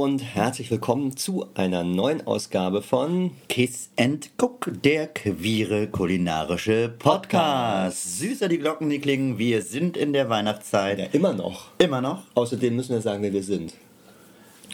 Hallo und herzlich willkommen zu einer neuen Ausgabe von Kiss and Cook, der queere kulinarische Podcast. Süßer die Glocken, die klingen. Wir sind in der Weihnachtszeit. Ja, immer noch. Immer noch. Außerdem müssen wir sagen, wer wir sind.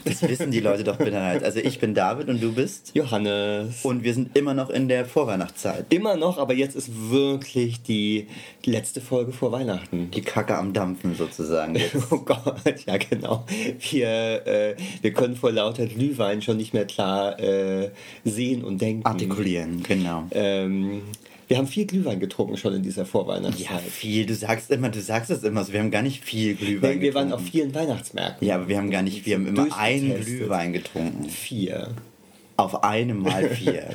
Das wissen die Leute doch bitte halt. Also ich bin David und du bist Johannes. Und wir sind immer noch in der Vorweihnachtszeit. Immer noch, aber jetzt ist wirklich die letzte Folge vor Weihnachten. Die Kacke am Dampfen sozusagen. Jetzt. Oh Gott, ja genau. Wir, äh, wir können vor lauter Glühwein schon nicht mehr klar äh, sehen und denken. Artikulieren, genau. Ähm, wir haben viel Glühwein getrunken schon in dieser Vorweihnachtszeit. Ja, viel. Du sagst immer, du sagst es immer so. Wir haben gar nicht viel Glühwein wir, wir waren auf getrunken. vielen Weihnachtsmärkten. Ja, aber wir haben gar nicht, wir haben immer einen. Glühwein getrunken. Vier. Auf einem Mal vier.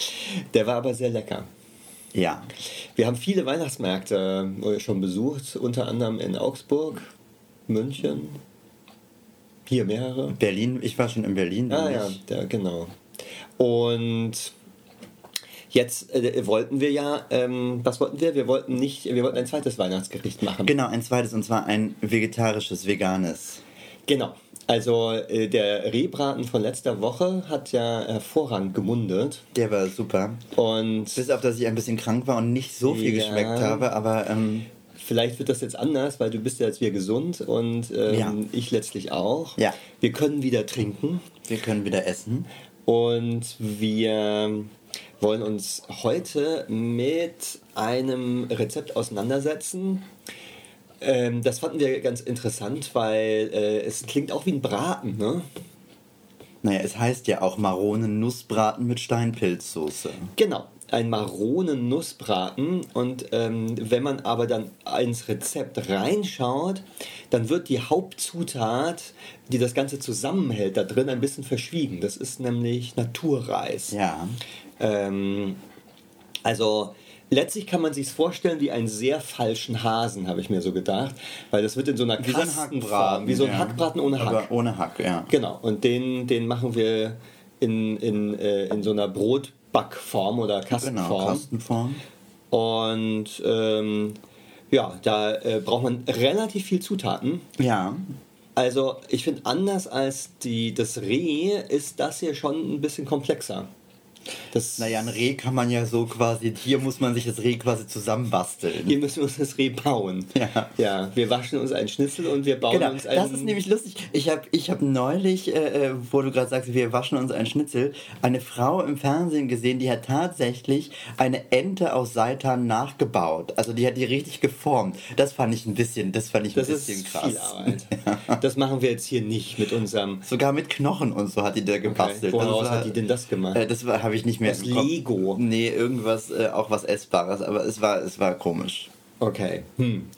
Der war aber sehr lecker. ja. Wir haben viele Weihnachtsmärkte äh, schon besucht, unter anderem in Augsburg, München, hier mehrere. Berlin, ich war schon in Berlin. Ah ja, da, genau. Und jetzt äh, wollten wir ja, ähm, was wollten wir? Wir wollten nicht, wir wollten ein zweites Weihnachtsgericht machen. Genau, ein zweites und zwar ein vegetarisches, veganes. Genau. Also äh, der Rehbraten von letzter Woche hat ja hervorragend gemundet. Der war super. Und Bis auf, dass ich ein bisschen krank war und nicht so viel Ja. geschmeckt habe, aber ähm, Vielleicht wird das jetzt anders, weil du bist ja jetzt wieder gesund und ähm, Ja. ich letztlich auch. Ja. Wir können wieder trinken wir können wieder essen. und wir wollen uns heute mit einem Rezept auseinandersetzen. Ähm, das fanden wir ganz interessant, weil äh, es klingt auch wie ein Braten, ne? Naja, es heißt ja auch Maronen-Nussbraten mit Steinpilzsoße. Genau, ein Maronen-Nussbraten. Und ähm, wenn man aber dann ins Rezept reinschaut, dann wird die Hauptzutat, die das Ganze zusammenhält, da drin ein bisschen verschwiegen. Das ist nämlich Naturreis. Ja. Ähm, also letztlich kann man sich vorstellen wie einen sehr falschen Hasen, habe ich mir so gedacht, weil das wird in so einer Wie so ein Kastenform, wie so ein ja. Hackbraten ohne Hack. Aber ohne Hack, ja. Genau, und den, den machen wir in, in, äh, in so einer Brotbackform oder Genau, Kastenform. Kastenform. Und ähm, ja, da äh, braucht man relativ viel Zutaten. Ja. Also ich finde, anders als die, das Reh ist das hier schon ein bisschen komplexer. Das, Naja, ein Reh kann man ja so quasi, hier muss man sich das Reh quasi zusammenbasteln. Hier müssen wir uns das Reh bauen. Ja. Ja, wir waschen uns einen Schnitzel und wir bauen Genau, uns einen... das ist nämlich lustig. Ich habe ich hab neulich, äh, äh, wo du gerade sagst, wir waschen uns einen Schnitzel, eine Frau im Fernsehen gesehen, die hat tatsächlich eine Ente aus Seitan nachgebaut. Also die hat die richtig geformt. Das fand ich ein bisschen, das fand ich das ein bisschen viel krass. Arbeit. Das machen wir jetzt hier nicht mit unserem... Sogar mit Knochen und so hat die da gebastelt. Woraus Das war- hat die denn das gemacht? Äh, das habe ich nicht mehr Aus. Lego? Nee, irgendwas, äh, auch was Essbares, aber es war, es war komisch. Okay. Hm.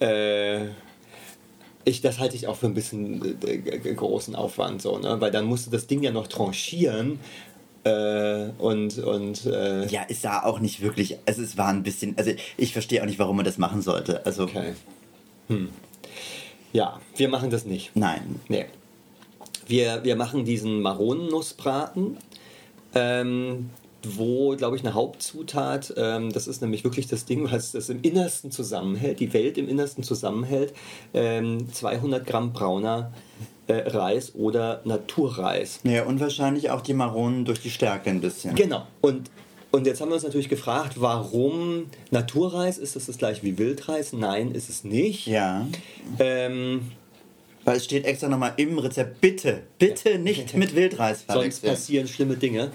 Äh, ich, das halte ich auch für ein bisschen äh, g- großen Aufwand, so, ne? Weil dann musst du das Ding ja noch tranchieren äh, und, und äh, Ja, es sah auch nicht wirklich, also es war ein bisschen, also ich verstehe auch nicht, warum man das machen sollte. Also, okay. Hm. Ja, wir machen das nicht. nein. Nee. Wir, wir machen diesen Maronennussbraten, ähm, wo, glaube ich, eine Hauptzutat, ähm, das ist nämlich wirklich das Ding, was das im Innersten zusammenhält, die Welt im Innersten zusammenhält, ähm, 200 Gramm brauner äh, Reis oder Naturreis. Ja, und wahrscheinlich auch die Maronen durch die Stärke ein bisschen. Genau. Und, und jetzt haben wir uns natürlich gefragt, warum Naturreis? Ist das das gleiche wie Wildreis? Nein, ist es nicht. Ja, Ähm, weil es steht extra nochmal im Rezept, bitte, bitte nicht mit Wildreis Sonst passieren schlimme Dinge.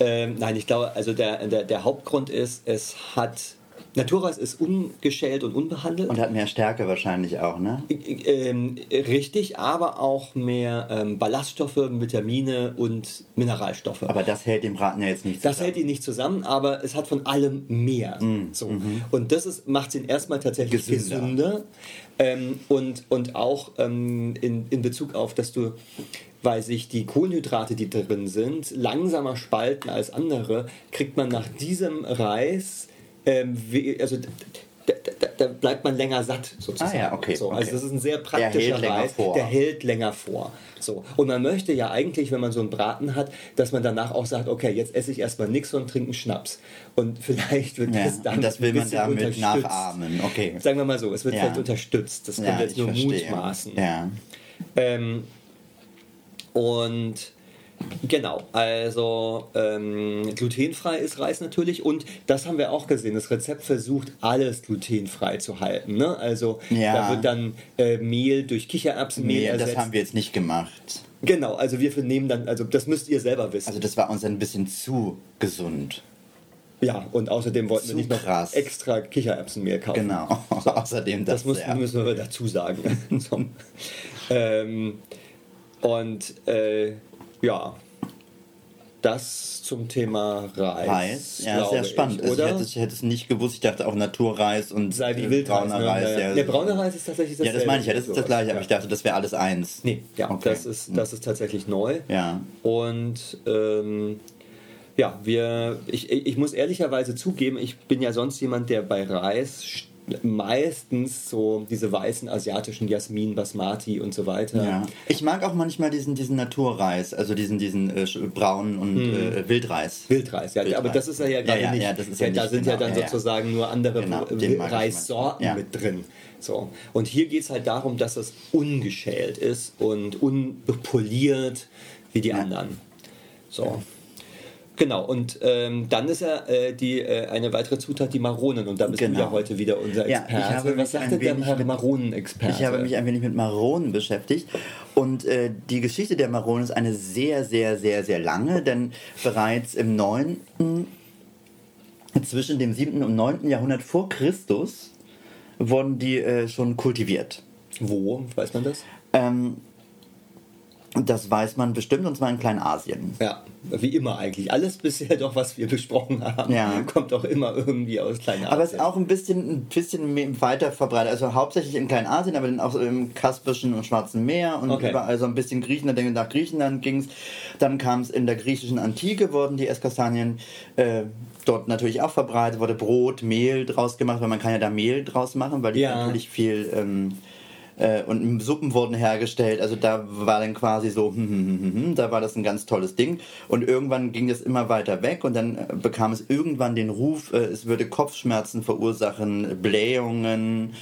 Ähm, nein, ich glaube, also der, der, der Hauptgrund ist, es hat. Naturreis ist ungeschält und unbehandelt. Und hat mehr Stärke wahrscheinlich auch, ne? ähm, richtig, aber auch mehr ähm, Ballaststoffe, Vitamine und Mineralstoffe. Aber das hält den Braten ja jetzt nicht das zusammen. hält ihn nicht zusammen, aber es hat von allem mehr. So. Und das ist, macht ihn erstmal tatsächlich Gesünder. gesünder. Ähm, und, und auch ähm, in, in Bezug auf, dass du, weil sich die Kohlenhydrate, die drin sind, langsamer spalten als andere, kriegt man nach diesem Reis, ähm, we- also da, da bleibt man länger satt sozusagen. Ah ja, okay, So, okay. Also das ist ein sehr praktischer Reis, der hält länger vor. So. Und man möchte ja eigentlich, wenn man so einen Braten hat, dass man danach auch sagt, okay, jetzt esse ich erstmal nichts und trinke einen Schnaps. Und vielleicht wird Ja, das damit das will man damit nachahmen, okay. Sagen wir mal so, es wird Ja. vielleicht unterstützt. Das können Ja, wir jetzt nur verstehe. mutmaßen. Ja. Ähm, Und Genau, also ähm, glutenfrei ist Reis natürlich und das haben wir auch gesehen. Das Rezept versucht alles glutenfrei zu halten. Ne? Also Ja. da wird dann äh, Mehl durch Kichererbsenmehl Nee, ersetzt. das haben wir jetzt nicht gemacht. Genau, also wir nehmen dann, also das müsst ihr selber wissen. Also das war uns ein bisschen zu gesund. ja, und außerdem wollten wir Zu nicht noch krass. extra Kichererbsenmehl kaufen. Genau. Außerdem das, Das müssen, müssen wir dazu sagen. so. ähm, und äh, ja, das zum Thema Reis. Reis, ja, sehr spannend. Ich, Also oder? ich, hätte, ich hätte es nicht gewusst. Ich dachte auch Naturreis und Sei wie äh, Wildreis. brauner ne? Reis. Ja, Ja, Der braune Reis ist tatsächlich das ja, das meine ich ja. Das ist das gleiche. Aber ich dachte, das wäre alles eins. Nee, ja, Okay. das, ist, das ist tatsächlich neu. Ja. Und ähm, ja, wir, ich, ich muss ehrlicherweise zugeben, ich bin ja sonst jemand, der bei Reis meistens so diese weißen asiatischen Jasmin, Basmati und so weiter. Ja. Ich mag auch manchmal diesen, diesen Naturreis, also diesen, diesen äh, braunen und äh, Wildreis. Wildreis, ja, Wildreis. aber das ist ja, ja gerade Ja, nicht. ja, das ist ja, ja da nicht, sind ja genau, dann ja, ja. sozusagen nur andere Genau, Reissorten mit drin. So. Und hier geht es halt darum, dass es ungeschält ist und unpoliert wie die anderen. So. Genau, und ähm, dann ist ja äh, die, äh, eine weitere Zutat die Maronen und da bist du Genau. ja heute wieder unser Ja, Experte. ich habe Was sagt denn der Maronenexperte? Ich habe mich ein wenig mit Maronen beschäftigt und äh, die Geschichte der Maronen ist eine sehr, sehr, sehr, sehr lange, denn bereits im 9., zwischen dem 7. und 9. Jahrhundert vor Christus wurden die äh, schon kultiviert. Wo, weiß man das? Ähm, das weiß man bestimmt und zwar in Kleinasien. Ja, wie immer eigentlich. Alles bisher doch, was wir besprochen haben, Ja. kommt auch immer irgendwie aus Kleinasien. Aber es ist auch ein bisschen, ein bisschen weiter verbreitet. Also hauptsächlich in Kleinasien, aber dann auch im Kaspischen und Schwarzen Meer und Okay. überall so ein bisschen Griechenland. Denn nach Griechenland ging es. Dann kam es in der griechischen Antike, wurden die Esskastanien äh, dort natürlich auch verbreitet, wurde Brot, Mehl draus gemacht, weil man kann ja da Mehl draus machen, weil die Ja. natürlich viel. Ähm, äh, und Suppen wurden hergestellt, also da war dann quasi so, hm, hm, hm, hm, hm, da war das ein ganz tolles Ding. Und irgendwann ging das immer weiter weg und dann äh, bekam es irgendwann den Ruf, äh, es würde Kopfschmerzen verursachen, Blähungen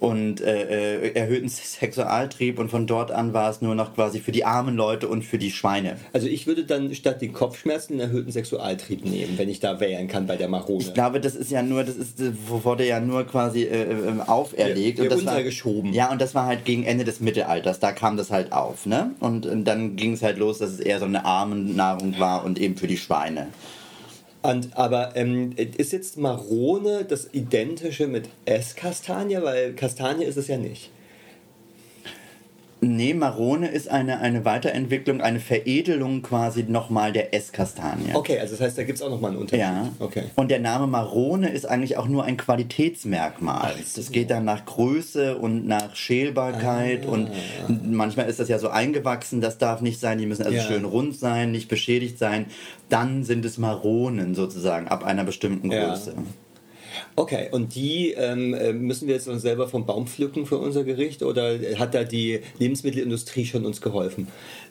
und äh, äh, erhöhten Sexualtrieb und von dort an war es nur noch quasi für die armen Leute und für die Schweine. Also ich würde dann statt den Kopfschmerzen einen erhöhten Sexualtrieb nehmen, wenn ich da wählen kann bei der Marone. Ich glaube, das ist ja nur, das ist, wurde ja nur quasi äh, äh, auferlegt. Ja, und das war. Ja, und das war halt gegen Ende des Mittelalters, da kam das halt auf, ne? Und, äh, dann ging es halt los, dass es eher so eine Armennahrung war und eben für die Schweine. Und, aber ähm, ist jetzt Marone das Identische mit Esskastanie? Weil Kastanie ist es ja nicht. Nee, Marone ist eine, eine Weiterentwicklung, eine Veredelung quasi nochmal der Esskastanie. Okay, also das heißt, da gibt es auch nochmal einen Unterschied. Ja. Okay. Und der Name Marone ist eigentlich auch nur ein Qualitätsmerkmal. Ach so. Das geht dann nach Größe und nach Schälbarkeit Ah. und manchmal ist das ja so eingewachsen, das darf nicht sein, die müssen also Ja. schön rund sein, nicht beschädigt sein. Dann sind es Maronen sozusagen ab einer bestimmten Ja. Okay, und die ähm, äh, müssen wir jetzt uns selber vom Baum pflücken für unser Gericht oder hat da die Lebensmittelindustrie schon uns geholfen?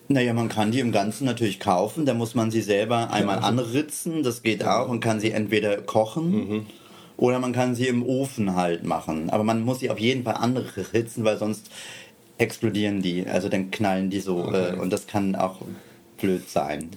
Naja, man kann die im Ganzen natürlich kaufen, da muss man sie selber einmal anritzen, das geht auch und kann sie entweder kochen Mhm. oder man kann sie im Ofen halt machen. Aber man muss sie auf jeden Fall anritzen, weil sonst explodieren die, also dann knallen die so Okay. äh, und das kann auch blöd sein.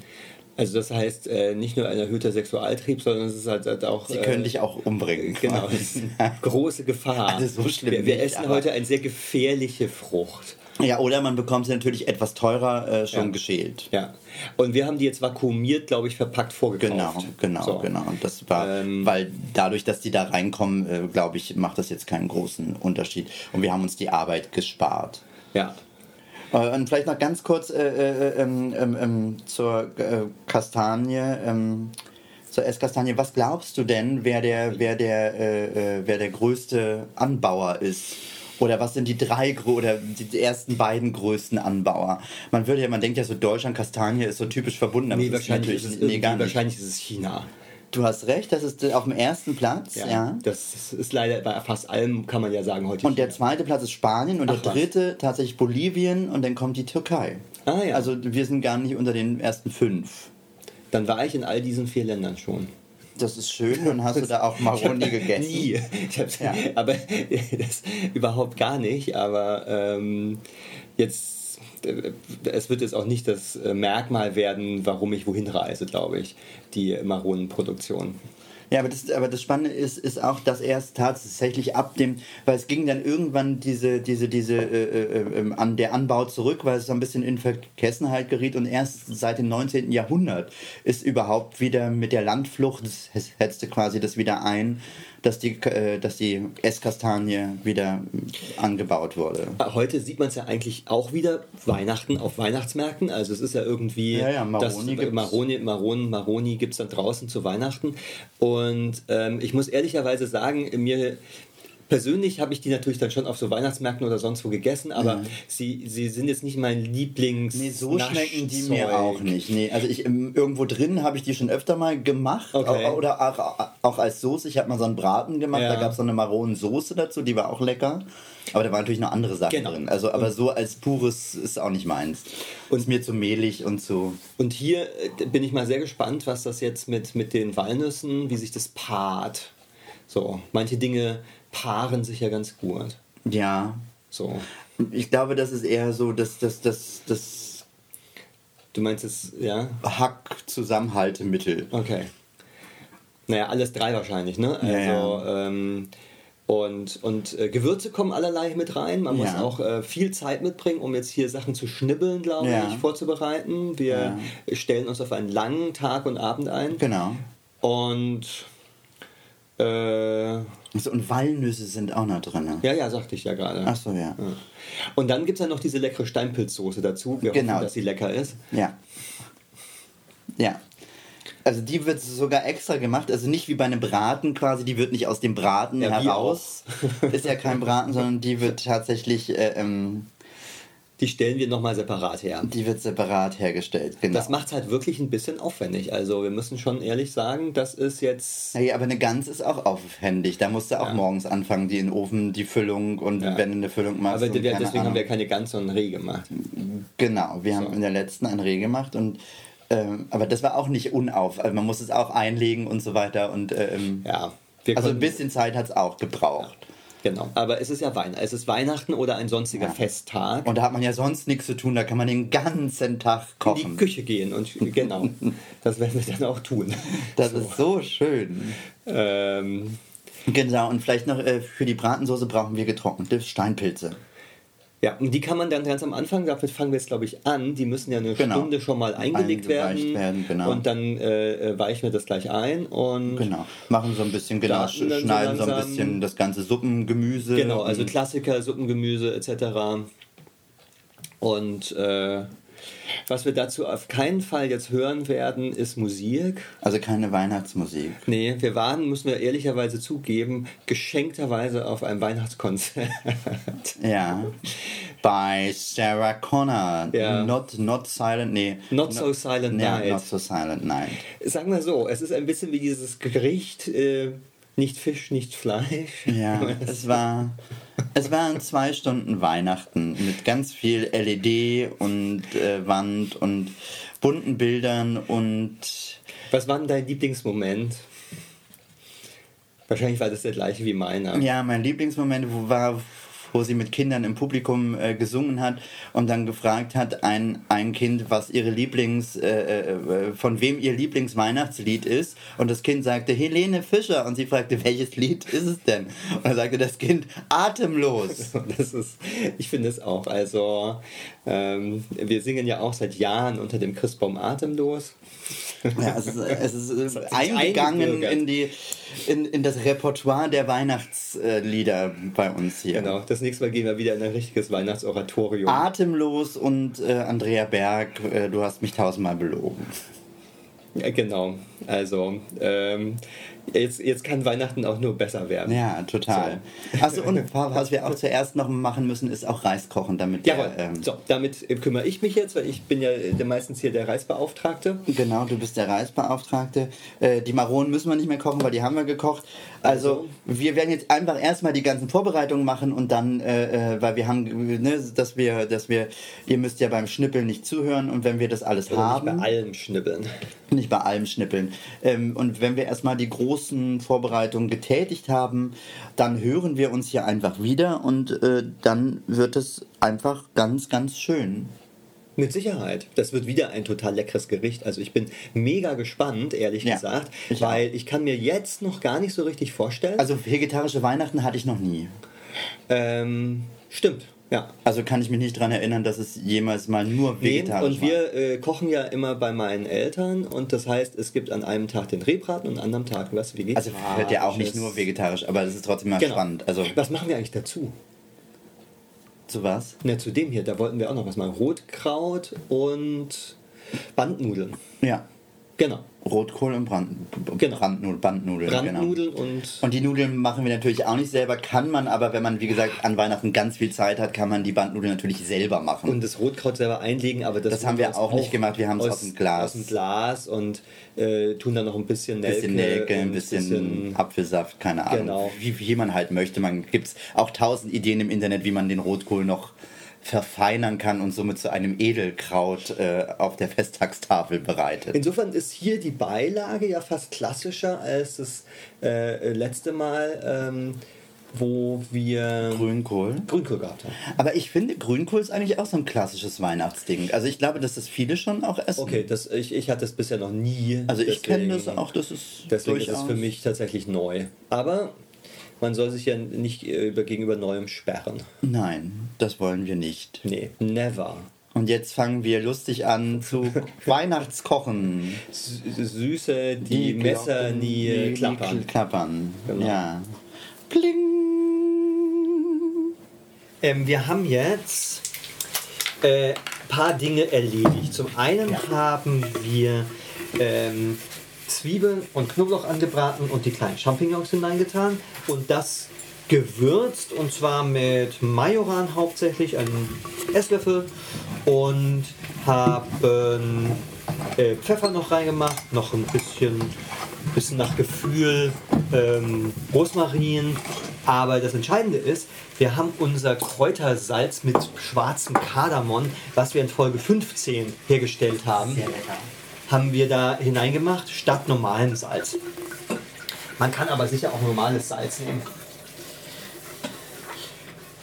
Also das heißt äh, nicht nur ein erhöhter Sexualtrieb, sondern es ist halt, halt auch... Sie äh, können dich auch umbringen. Genau, das ist eine große Gefahr. Also so schlimm Wir, wir nicht, essen heute eine sehr gefährliche Frucht. Ja, oder man bekommt sie natürlich etwas teurer äh, schon Ja. geschält. Ja. Und wir haben die jetzt vakuumiert, glaube ich, verpackt vorgekauft. Genau, genau, So. genau. Und das war, Ähm, weil dadurch, dass die da reinkommen, äh, glaube ich, macht das jetzt keinen großen Unterschied. Und wir haben uns die Arbeit gespart. Ja. Äh, und vielleicht noch ganz kurz äh, äh, ähm, ähm, ähm, zur äh, Kastanie, ähm, zur Esskastanie. Was glaubst du denn, wer der, wer der, äh, äh, wer der größte Anbauer ist? Oder was sind die drei oder die ersten beiden größten Anbauer? Man würde ja, man denkt ja so, Deutschland, Kastanie ist so typisch verbunden. aber Nee, wahrscheinlich ist, es nee, wahrscheinlich ist es China. Du hast recht, das ist auf dem ersten Platz, ja. Das ist leider bei fast allem, kann man ja sagen, heute Und der zweite Platz ist Spanien und Ach, der was. dritte tatsächlich Bolivien und dann kommt die Türkei. Ah, ja. Also wir sind gar nicht unter den ersten fünf. Dann war ich in all diesen vier Ländern schon. Das ist schön und hast du da auch Maroni gegessen? Nie. Ich hab's, Aber das überhaupt gar nicht. Aber ähm, jetzt es wird jetzt auch nicht das äh, Merkmal werden, warum ich wohin reise, glaube ich, die Maronenproduktion. Ja, aber das, aber das Spannende ist, ist auch, dass erst tatsächlich ab dem, weil es ging dann irgendwann diese, diese, diese, äh, äh, äh, an der Anbau zurück, weil es so ein bisschen in Vergessenheit geriet und erst seit dem 19. Jahrhundert ist überhaupt wieder mit der Landflucht, das setzte quasi das wieder ein, dass die, äh, dass die Esskastanie wieder angebaut wurde. Heute sieht man es ja eigentlich auch wieder Weihnachten auf Weihnachtsmärkten. Also es ist ja irgendwie Ja, ja, Maroni das gibt's. Maroni, Maronen, Maroni gibt es dann draußen zu Weihnachten. Und ähm, ich muss ehrlicherweise sagen, mir persönlich habe ich die natürlich dann schon auf so Weihnachtsmärkten oder sonst wo gegessen, aber sie, sie sind jetzt nicht mein Lieblings. Nee, so schmecken die mir auch nicht. Nee, also ich ähm, irgendwo drin habe ich die schon öfter mal gemacht. Okay. Auch, oder auch, auch als Soße. Ich habe mal so einen Braten gemacht, Ja. da gab es so eine Maronensoße dazu, die war auch lecker. Aber da waren natürlich noch andere Sachen Genau. drin. Also, aber so als pures ist auch nicht meins. Und ist mir zu mehlig und zu. Und hier äh, bin ich mal sehr gespannt, was das jetzt mit, mit den Walnüssen, wie sich das paart. So, manche Dinge paaren sich ja ganz gut. Ja. So. Ich glaube, das ist eher so das, das, das, das Du meinst es, ja? Hack-Zusammenhaltemittel. Okay. Naja, alles drei wahrscheinlich, ne? Also, Ja, Ähm, und, und äh, Gewürze kommen allerlei mit rein. Man muss Ja. auch äh, viel Zeit mitbringen, um jetzt hier Sachen zu schnibbeln, glaube Ja. ich, vorzubereiten. Wir stellen uns auf einen langen Tag und Abend ein. Genau. Und äh, So, und Walnüsse sind auch noch drin. ja, ja, sagte ich ja gerade. Ach so, ja. Und dann gibt es ja noch diese leckere Steinpilzsoße dazu. Wir Genau. hoffen, dass sie lecker ist. Ja. Ja. Also die wird sogar extra gemacht, also nicht wie bei einem Braten quasi, die wird nicht aus dem Braten Ja, heraus. Ist ja kein Braten, sondern die wird tatsächlich, äh, ähm, Die stellen wir nochmal separat her. die wird separat hergestellt. Genau. Das macht es halt wirklich ein bisschen aufwendig. Also wir müssen schon ehrlich sagen, das ist jetzt... Naja, aber eine Gans ist auch aufwendig. Da musst du auch Ja. morgens anfangen, die in den Ofen, die Füllung und Ja. wenn du eine Füllung machst. Aber wir, deswegen haben Ahnung. wir keine ganz so ein Reh gemacht. Genau, wir haben So. in der letzten ein Reh gemacht und ähm, aber das war auch nicht unauf. Also man muss es auch einlegen und so weiter und ähm, Ja. Also ein bisschen Zeit hat es auch gebraucht. Genau. Aber es ist ja Weihnachten. Es ist Weihnachten oder ein sonstiger Ja. Festtag. Und da hat man ja sonst nichts zu tun, da kann man den ganzen Tag in die kochen. Küche gehen und genau. das werden wir dann auch tun. Das ist so schön. Ähm, Genau, und vielleicht noch äh, für die Bratensoße brauchen wir getrocknete Steinpilze. Ja, und die kann man dann ganz am Anfang, damit fangen wir jetzt glaube ich an, die müssen ja eine Genau. Stunde schon mal eingelegt werden. werden, genau. Und dann äh, äh, weichen wir das gleich ein und Genau. Machen so ein bisschen, genau, dann so schneiden so ein bisschen das ganze Suppengemüse. Genau, also Klassiker, Suppengemüse etc. Und äh, was wir dazu auf keinen Fall jetzt hören werden, ist Musik. Also keine Weihnachtsmusik. Nee, wir waren, müssen wir ehrlicherweise zugeben, geschenkterweise auf einem Weihnachtskonzert. Ja. Bei Sarah Connor. Ja. Not, not Silent, nee. Not So Silent Night. Not So Silent Night. Sagen wir so, es ist ein bisschen wie dieses Gericht, äh, nicht Fisch, nicht Fleisch. Ja, es war, es waren zwei Stunden Weihnachten mit ganz viel LED und äh, Wand und bunten Bildern und Was war denn dein Lieblingsmoment? Wahrscheinlich war das der gleiche wie meiner. ja, mein Lieblingsmoment war, wo sie mit Kindern im Publikum äh, gesungen hat und dann gefragt hat, ein, ein Kind, was ihre Lieblings, äh, äh, von wem ihr Lieblingsweihnachtslied ist. Und das Kind sagte, Helene Fischer. Und sie fragte, welches Lied ist es denn? Und dann sagte das Kind, Atemlos. Das ist, ich finde es auch. Also, ähm, wir singen ja auch seit Jahren unter dem Christbaum atemlos. Ja, es ist, es ist äh, eingegangen in, die, in, in das Repertoire der Weihnachtslieder bei uns hier. Genau, das nächste Mal gehen wir wieder in ein richtiges Weihnachtsoratorium. Atemlos und äh, Andrea Berg, äh, du hast mich tausendmal belogen. Ja, genau. Also, ähm, jetzt, jetzt kann Weihnachten auch nur besser werden. Ja, total. Achso, und was wir auch zuerst noch machen müssen, ist auch Reis kochen, damit Jawohl. der, ähm, so, damit äh, kümmere ich mich jetzt, weil ich bin ja äh, meistens hier der Reisbeauftragte. Genau, du bist der Reisbeauftragte. Äh, die Maronen müssen wir nicht mehr kochen, weil die haben wir gekocht. Also, Also? wir werden jetzt einfach erstmal die ganzen Vorbereitungen machen und dann, äh, äh, weil wir haben, ne, dass wir, dass wir, ihr müsst ja beim Schnippeln nicht zuhören und wenn wir das alles Also haben, nicht bei allem schnibbeln. nicht bei allem schnippeln. Ähm, und wenn wir erstmal die großen Vorbereitungen getätigt haben, dann hören wir uns hier einfach wieder und äh, dann wird es einfach ganz, ganz schön. Mit Sicherheit. Das wird wieder ein total leckeres Gericht. Also ich bin mega gespannt, ehrlich Ja, gesagt, ich weil ich kann mir jetzt noch gar nicht so richtig vorstellen. Also vegetarische Weihnachten hatte ich noch nie. ähm, stimmt, ja. Also kann ich mich nicht daran erinnern, dass es jemals mal nur Nee, vegetarisch und wir äh, kochen ja immer bei meinen Eltern und das heißt, es gibt an einem Tag den Rehbraten und an einem anderen Tag was war. vegetarisches. Also wird ja auch nicht nur vegetarisch, aber das ist trotzdem mal Genau. spannend. Also Was machen wir eigentlich dazu? zu was? Na, zu dem hier, da wollten wir auch noch was machen. Rotkraut und Bandnudeln. Ja. Genau. Rotkohl und Brand, Genau. Brandnudeln, Bandnudeln. Brandnudeln und Genau. Und die Nudeln machen wir natürlich auch nicht selber, kann man aber, wenn man, wie gesagt, an Weihnachten ganz viel Zeit hat, kann man die Bandnudeln natürlich selber machen. und das Rotkraut selber einlegen, aber das, Das haben wir uns auch nicht gemacht, wir haben es aus dem Glas. Aus dem Glas und äh, tun dann noch ein bisschen Nelke. bisschen Nelke, ein und bisschen Apfelsaft, keine Ahnung. Genau. Wie, wie man halt möchte. Man gibt auch tausend Ideen im Internet, wie man den Rotkohl noch verfeinern kann und somit zu einem Edelkraut äh, auf der Festtagstafel bereitet. Insofern ist hier die Beilage ja fast klassischer als das äh, letzte Mal, ähm, wo wir Grünkohl. Grünkohl gehabt haben. Aber ich finde, Grünkohl ist eigentlich auch so ein klassisches Weihnachtsding. Also ich glaube, dass das viele schon auch essen. Okay, das, ich, ich hatte es bisher noch nie. Also ich kenne das auch, das ist Deswegen ist durchaus... es für mich tatsächlich neu. Aber man soll sich ja nicht äh, über, gegenüber Neuem sperren. Nein, das wollen wir nicht. Nee, never. Und jetzt fangen wir lustig an zu Weihnachtskochen. Süße, die, Messer Glocken, nie die- die klappern. klappern. Genau. Ja. Pling. Ähm, wir haben jetzt ein äh, paar Dinge erledigt. Zum einen haben wir ähm, Zwiebeln und Knoblauch angebraten und die kleinen Champignons hineingetan und das gewürzt und zwar mit Majoran hauptsächlich, einen Esslöffel und haben äh, Pfeffer noch reingemacht, noch ein bisschen, bisschen nach Gefühl ähm, Rosmarin. Aber das Entscheidende ist, wir haben unser Kräutersalz mit schwarzem Kardamom, was wir in Folge 15 hergestellt haben, haben wir da hineingemacht statt normalem Salz. Man kann aber sicher auch normales Salz nehmen.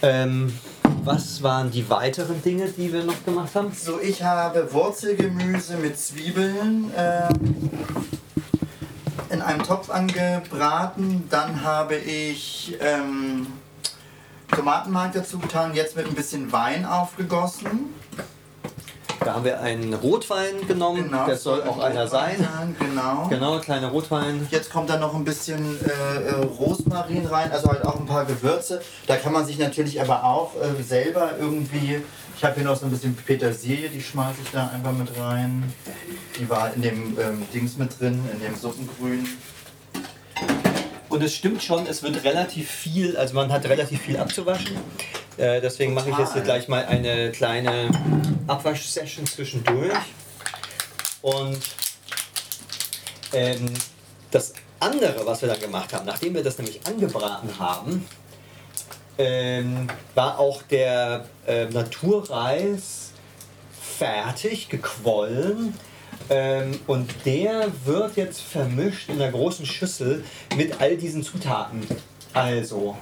Ähm, was waren die weiteren Dinge, die wir noch gemacht haben? So, ich habe Wurzelgemüse mit Zwiebeln ähm, in einem Topf angebraten. Dann habe ich ähm, Tomatenmark dazu getan, jetzt mit ein bisschen Wein aufgegossen. Da haben wir einen Rotwein genommen, das soll auch einer sein. Genau. Genau, kleiner Rotwein. Jetzt kommt da noch ein bisschen äh, äh, Rosmarin rein, also halt auch ein paar Gewürze. Da kann man sich natürlich aber auch äh, selber irgendwie. Ich habe hier noch so ein bisschen Petersilie, die schmeiße ich da einfach mit rein. Die war in dem ähm, Dings mit drin, in dem Suppengrün. Und es stimmt schon, es wird relativ viel, also man hat relativ viel abzuwaschen. Äh, deswegen mache ich jetzt hier gleich mal eine kleine Abwaschsession zwischendurch. Und ähm, das andere, was wir dann gemacht haben, nachdem wir das nämlich angebraten haben, ähm, war auch der äh, Naturreis fertig, gequollen. Ähm, und der wird jetzt vermischt in einer großen Schüssel mit all diesen Zutaten. Also,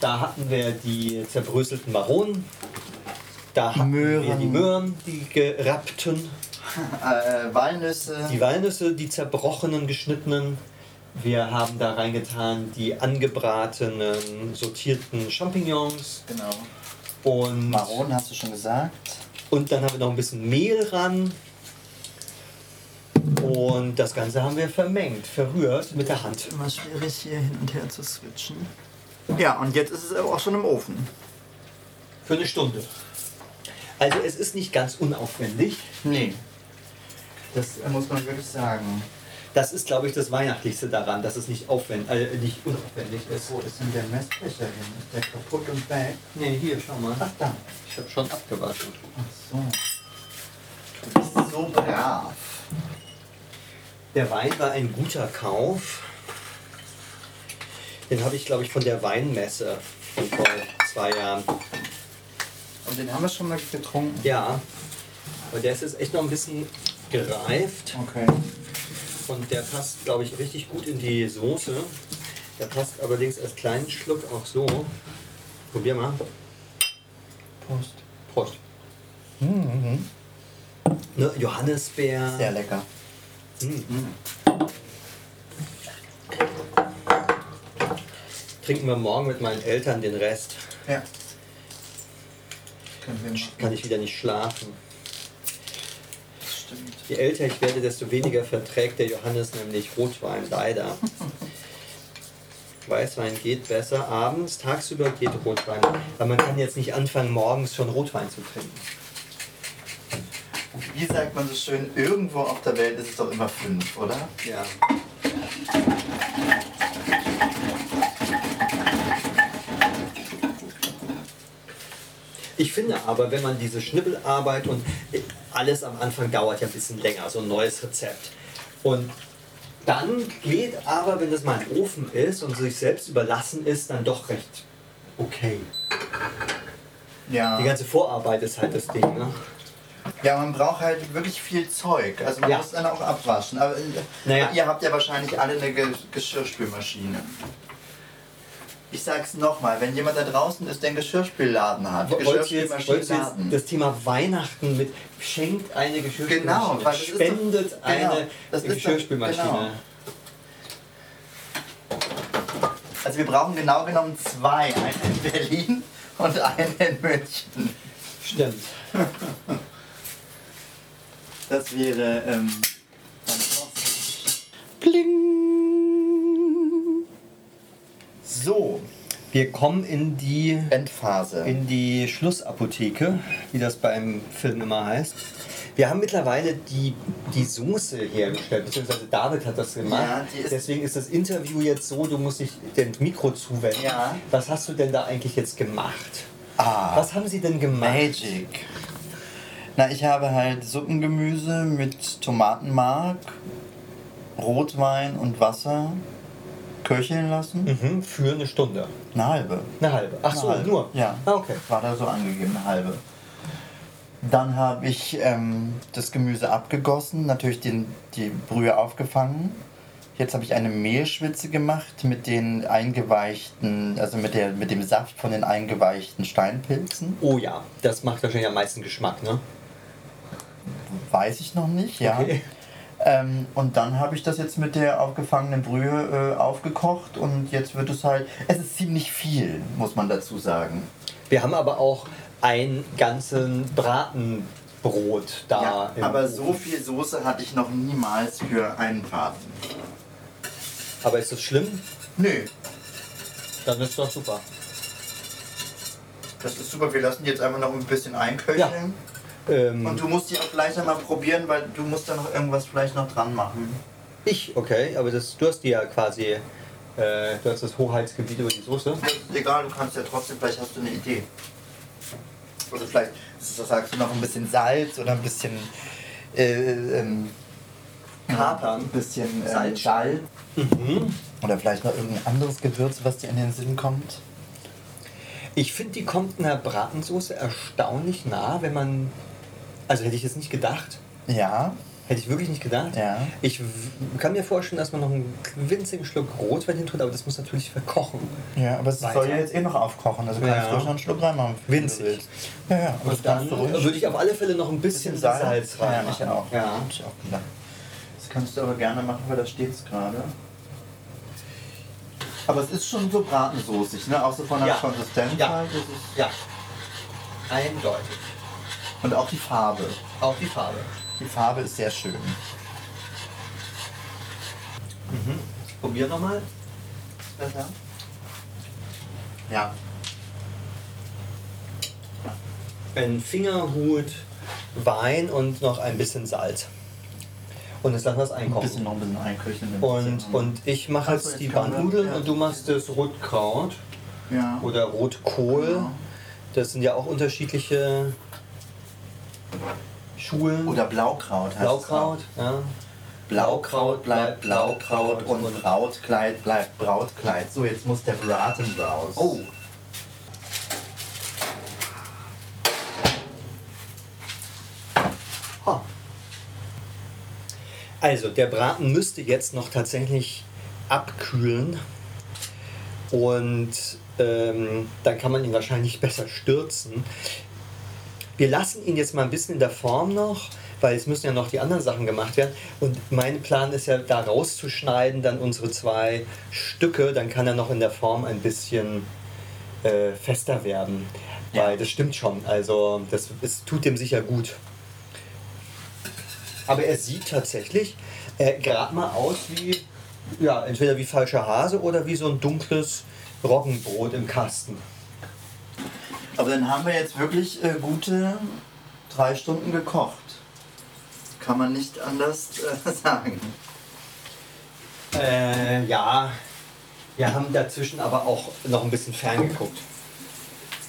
da hatten wir die zerbröselten Maronen, da hatten wir Möhren. die Möhren, die gerappten, Äh, Walnüsse. die Walnüsse, die zerbrochenen, geschnittenen. Wir haben da reingetan die angebratenen, sortierten Champignons Genau. und, Maronen hast du schon gesagt. und dann haben wir noch ein bisschen Mehl ran. Und das Ganze haben wir vermengt, verrührt mit der Hand. Immer schwierig hier hin und her zu switchen. Ja, und jetzt ist es aber auch schon im Ofen. Für eine Stunde. Also es ist nicht ganz unaufwendig. Nee. Das muss man wirklich sagen. Das ist, glaube ich, das Weihnachtlichste daran, dass es nicht, aufwend äh, nicht unaufwendig ist. Wo ist denn der Messbecher hin? Ist der kaputt und weg? Nee, hier, schau mal. Ach da. Ich habe schon abgewaschen. Ach so. Du bist so brav. Der Wein war ein guter Kauf. Den habe ich, glaube ich, von der Weinmesse von vor zwei Jahren. Und den haben wir schon mal getrunken. Ja, aber der ist jetzt echt noch ein bisschen gereift Okay. und der passt, glaube ich, richtig gut in die Soße. Der passt allerdings als kleinen Schluck auch so. Probier mal. Prost. Prost. Ne, Johannisbeer. Sehr lecker. Trinken wir morgen mit meinen Eltern den Rest. Ja. Kann ich wieder nicht schlafen. Stimmt. Je älter ich werde, desto weniger verträgt der Johannes nämlich Rotwein, leider. Weißwein geht besser abends, tagsüber geht Rotwein. Weil man kann jetzt nicht anfangen, morgens schon Rotwein zu trinken. Wie sagt man so schön, irgendwo auf der Welt ist es doch immer fünf, oder? Ja. Ich finde aber, wenn man diese Schnibbelarbeit und alles am Anfang dauert ja ein bisschen länger, so ein neues Rezept. Und dann geht aber, wenn das mal im Ofen ist und sich selbst überlassen ist, dann doch recht okay. Ja. Die ganze Vorarbeit ist halt das Ding, ne? Ja, man braucht halt wirklich viel Zeug. Also man Ja. muss dann auch abwaschen. Aber äh, Naja. ihr habt ja wahrscheinlich alle eine Ge Geschirrspülmaschine. Ich sag's nochmal, wenn jemand da draußen ist, der einen Geschirrspülladen hat, Geschirrspülmaschinenladen. das Thema Weihnachten mit schenkt eine Geschirrspülmaschine, Genau, weil ist doch- spendet genau, eine ist doch- Geschirrspülmaschine. genau. Also wir brauchen genau genommen zwei. Einen in Berlin und einen in München. Stimmt. Das wäre ähm. Bling. So, Wir kommen in die, Endphase. in die Schlussapotheke, wie das beim Film immer heißt. Wir haben mittlerweile die, die Soße hergestellt, beziehungsweise David hat das gemacht. Ja, ist- Deswegen ist das Interview jetzt so, du musst dich dem Mikro zuwenden. Ja. Was hast du denn da eigentlich jetzt gemacht? ah, Was haben sie denn gemacht? Magic. Na, ich habe halt Suppengemüse mit Tomatenmark, Rotwein und Wasser köcheln lassen. Mhm, für eine Stunde. Eine halbe. Eine halbe. Ach so, Eine halbe. nur? Ja. Ah, okay. War da so angegeben, eine halbe. Dann habe ich ähm, das Gemüse abgegossen, natürlich den, die Brühe aufgefangen. Jetzt habe ich eine Mehlschwitze gemacht mit den eingeweichten, also mit, der, mit dem Saft von den eingeweichten Steinpilzen. Oh ja, das macht wahrscheinlich am meisten Geschmack, ne? Weiß ich noch nicht, ja. Okay. Ähm, und dann habe ich das jetzt mit der aufgefangenen Brühe äh, aufgekocht und jetzt wird es halt, es ist ziemlich viel, muss man dazu sagen. Wir haben aber auch ein ganzen Bratenbrot da. Ja, aber Ofen. so viel Soße hatte ich noch niemals für einen Braten. Aber ist das schlimm? Nö, Dann ist doch super. das ist super. Wir lassen die jetzt einfach noch ein bisschen einköcheln. Ähm, Und du musst die auch gleich einmal probieren, weil du musst da noch irgendwas vielleicht noch dran machen. ich, okay, aber das, du hast die ja quasi, äh, du hast das Hoheitsgebiet über die Soße. Das ist egal, du kannst ja trotzdem, vielleicht hast du eine Idee. Oder vielleicht das sagst du noch ein bisschen Salz oder ein bisschen äh, ähm, Kapern. ein bisschen äh, Salz. Salz. Mhm. Oder vielleicht noch irgendein anderes Gewürz, was dir in den Sinn kommt. Ich finde, die kommt einer Bratensoße erstaunlich nah, wenn man. Also hätte ich jetzt nicht gedacht. Ja, Hätte ich wirklich nicht gedacht. Ja. Ich kann mir vorstellen, dass man noch einen winzigen Schluck Rotwein hin tut, aber das muss natürlich verkochen. ja, aber es Weiter. soll ja jetzt eh noch aufkochen, also kannst Ja. du ruhig noch einen Schluck reinmachen. Winzig. Ja, ja, aber Und dann würde ich auf alle Fälle noch ein bisschen, Salz, Ja, rein. ich auch. Ja. Hab ich auch gedacht. Das kannst du aber gerne machen, weil da steht es gerade. Aber es ist schon so bratensoßig, ne? Auch so von der Ja. Konsistenz Ja. halt. Ja, eindeutig. Und auch die Farbe. Auch die Farbe. Die Farbe ist sehr schön. Probier nochmal. Besser? Ja. Ein Fingerhut Wein und noch ein bisschen Salz. Und jetzt lassen wir es Ein einkochen. bisschen noch ein bisschen einköcheln. Und, und ich mache jetzt jetzt die Bandnudeln ja. und du machst das Rotkraut ja. oder Rotkohl. Genau. Das sind ja auch unterschiedliche Schulen. Oder Blaukraut heißt Blaukraut. es Ja. Blaukraut bleibt Blaukraut und Brautkleid bleibt Brautkleid. So, jetzt muss der Braten raus. Oh. Also, der Braten müsste jetzt noch tatsächlich abkühlen. Und ähm, dann kann man ihn wahrscheinlich besser stürzen. Wir lassen ihn jetzt mal ein bisschen in der Form noch, weil es müssen ja noch die anderen Sachen gemacht werden. Und mein Plan ist ja, da rauszuschneiden, dann unsere zwei Stücke, dann kann er noch in der Form ein bisschen äh, fester werden. Ja. Weil das stimmt schon, also das, es tut dem sicher gut. Aber er sieht tatsächlich äh, gerade mal aus wie, ja, entweder wie falscher Hase oder wie so ein dunkles Roggenbrot im Kasten. Aber dann haben wir jetzt wirklich äh, gute drei Stunden gekocht. Kann man nicht anders äh, sagen. Äh, ja, wir haben dazwischen aber auch noch ein bisschen ferngeguckt.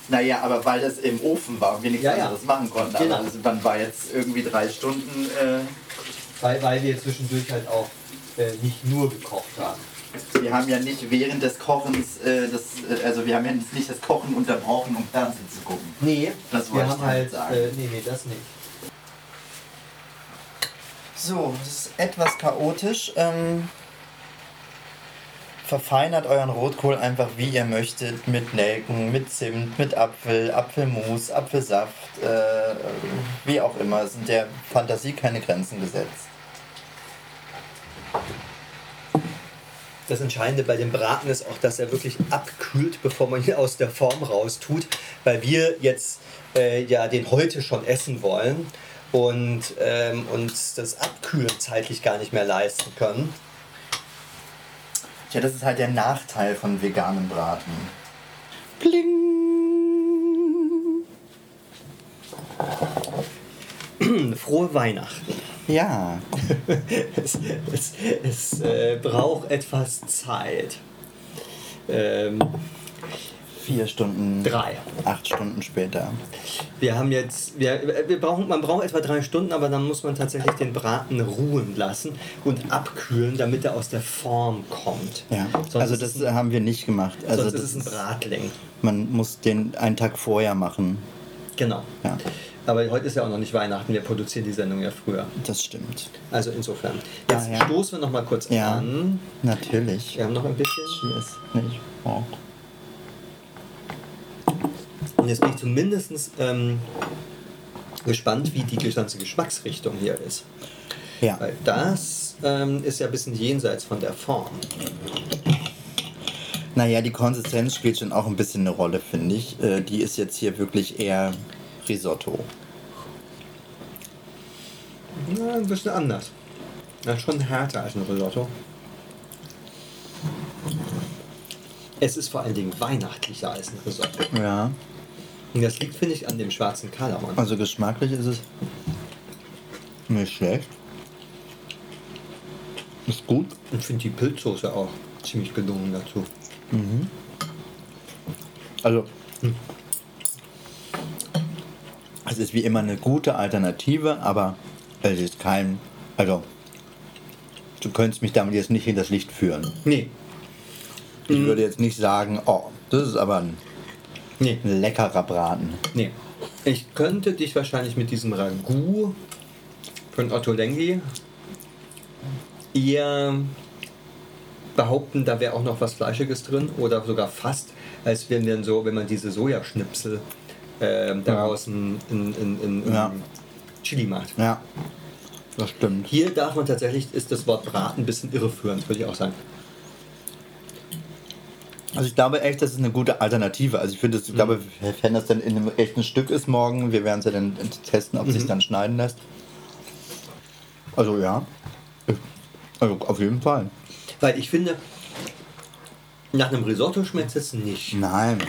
Naja, aber weil das im Ofen war und wir nichts Ja, ja. anderes machen konnten. Genau. Das, dann war jetzt irgendwie drei Stunden. Äh, Weil, weil wir zwischendurch halt auch äh, nicht nur gekocht haben. Wir haben ja nicht während des Kochens, äh, das, äh, also wir haben ja nicht das Kochen unterbrochen, um Fernsehen zu gucken. Nee, Das wir wollte haben ich halt. damit sagen. Äh, nee, nee, das nicht. So, das ist etwas chaotisch. Ähm, verfeinert euren Rotkohl einfach wie ihr möchtet. Mit Nelken, mit Zimt, mit Apfel, Apfelmus, Apfelsaft, äh, wie auch immer. Es sind der Fantasie keine Grenzen gesetzt. Das Entscheidende bei dem Braten ist auch, dass er wirklich abkühlt, bevor man ihn aus der Form raustut, weil wir jetzt äh, ja den heute schon essen wollen und ähm, uns das Abkühlen zeitlich gar nicht mehr leisten können. Tja, das ist halt der Nachteil von veganem Braten. Frohe Weihnachten. Ja, es es, es äh, braucht etwas Zeit. Ähm, vier Stunden, drei. acht Stunden später. Wir haben jetzt, wir, wir brauchen, man braucht etwa drei Stunden, aber dann muss man tatsächlich den Braten ruhen lassen und abkühlen, damit er aus der Form kommt. Ja, Sonst also das ein, haben wir nicht gemacht. Also sonst das ist ein Bratling. man muss den einen Tag vorher machen. Genau. Ja, Aber heute ist ja auch noch nicht Weihnachten, wir produzieren die Sendung ja früher. das stimmt. Also insofern. Jetzt Ah, ja. stoßen wir noch mal kurz Ja. an. Natürlich. Wir haben noch ein bisschen. Cheers. Nicht. Oh. Und jetzt bin ich zumindest ähm, gespannt, wie die ganze Geschmacksrichtung hier ist. Ja. Weil das ähm, ist ja ein bisschen jenseits von der Form. Naja, die Konsistenz spielt schon auch ein bisschen eine Rolle, finde ich. Äh, die ist jetzt hier wirklich eher Risotto. Ja, ein bisschen anders. Ja, schon härter als ein Risotto. Es ist vor allen Dingen weihnachtlicher als ein Risotto. Ja. Und das liegt, finde ich, an dem schwarzen Kardamom. Also geschmacklich ist es nicht schlecht. Ist gut. Und ich finde die Pilzsoße auch ziemlich gelungen dazu. Also. Es ist wie immer eine gute Alternative, aber es ist kein. Also. Du könntest mich damit jetzt nicht in das Licht führen. Nee, Ich würde jetzt nicht sagen, oh, das ist aber ein nee, leckerer Braten. nee. Ich könnte dich wahrscheinlich mit diesem Ragout von Otto Lengi eher behaupten, da wäre auch noch was Fleischiges drin oder sogar fast, als wenn dann so, wenn man diese Sojaschnipsel ähm, daraus in, in, in, in, Ja. Chili macht. Ja, das stimmt. Hier darf man tatsächlich, ist das Wort Braten ein bisschen irreführend, würde ich auch sagen. Also ich glaube echt, das ist eine gute Alternative. Also ich finde, ich glaube, wenn das dann in einem echten Stück ist morgen, wir werden es ja dann testen, ob es sich dann schneiden lässt. Also ja, also auf jeden Fall. Weil ich finde, nach einem Risotto schmeckt es nicht. Nein.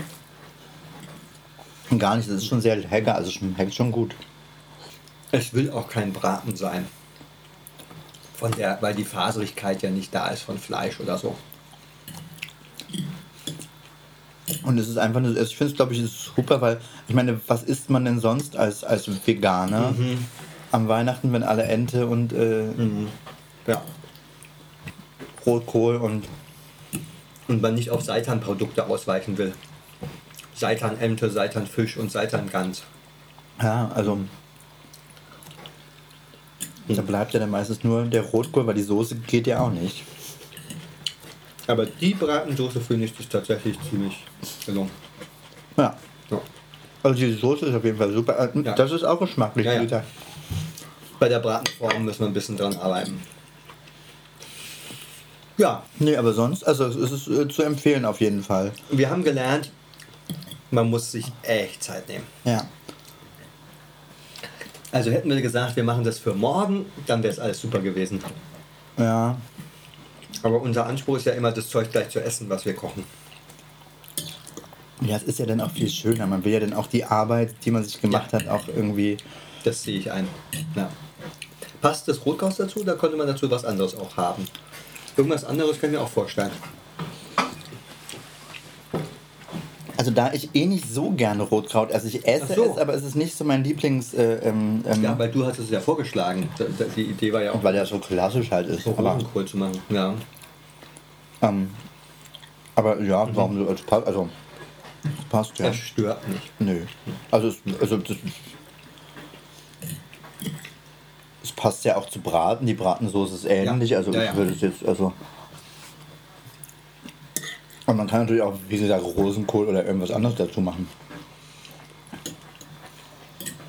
Gar nicht, das ist schon sehr lecker, also schmeckt schon gut. Es will auch kein Braten sein. Von der, weil die Faserigkeit ja nicht da ist von Fleisch oder so. Und es ist einfach, nur- ich finde es, glaube ich, ist super, weil, ich meine, was isst man denn sonst als, als Veganer am Weihnachten, wenn alle Ente und äh, Ja. Rotkohl und Und man nicht auf Seitanprodukte ausweichen will. Seitanente, Seitanfisch und Seitangans. Ja, also. Da bleibt ja dann meistens nur der Rotkohl, weil die Soße geht ja auch nicht. Aber die Bratensoße finde ich ist tatsächlich ziemlich gelungen. Ja. Ja. Also die Soße ist auf jeden Fall super. Äh, Ja. Das ist auch geschmacklich. Ja. Rita. Bei der Bratenform müssen wir ein bisschen dran arbeiten. Ja, Nee, aber sonst, also es ist äh, zu empfehlen auf jeden Fall. wir haben gelernt, man muss sich echt Zeit nehmen. Ja. Also hätten wir gesagt, wir machen das für morgen, dann wäre es alles super gewesen. Ja. Aber unser Anspruch ist ja immer, das Zeug gleich zu essen, was wir kochen. Ja, es ist ja dann auch viel schöner. Man will ja dann auch die Arbeit, die man sich gemacht Ja. hat, auch irgendwie. Das sehe ich ein. Ja. Passt das Rotkraut dazu? Da könnte man dazu was anderes auch haben. Irgendwas anderes können wir auch vorstellen. Also da ich eh nicht so gerne Rotkraut, also ich esse so. es, aber es ist nicht so mein Lieblings, äh, ähm, ähm, Ja, weil du hast es ja vorgeschlagen. Die Idee war ja auch, weil der so klassisch halt ist. so Rosenkohl zu machen. Ja. ähm, aber ja, warum so? Es passt, also es passt ja. Das stört nicht. Nö. Also, es, also das, es passt ja auch zu Braten. Die Bratensoße ist ähnlich. Ja. Also Ja, ich würde es jetzt, also. Und man kann natürlich auch, wie gesagt, Rosenkohl oder irgendwas anderes dazu machen.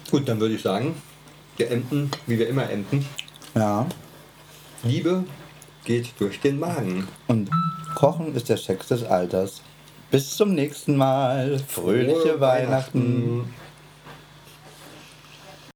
Gut, dann würde ich sagen, wir enden, wie wir immer enden. Ja. Liebe geht durch den Magen. Und Kochen ist der Sex des Alters. Bis zum nächsten Mal. Fröhliche Frohe Weihnachten. Weihnachten.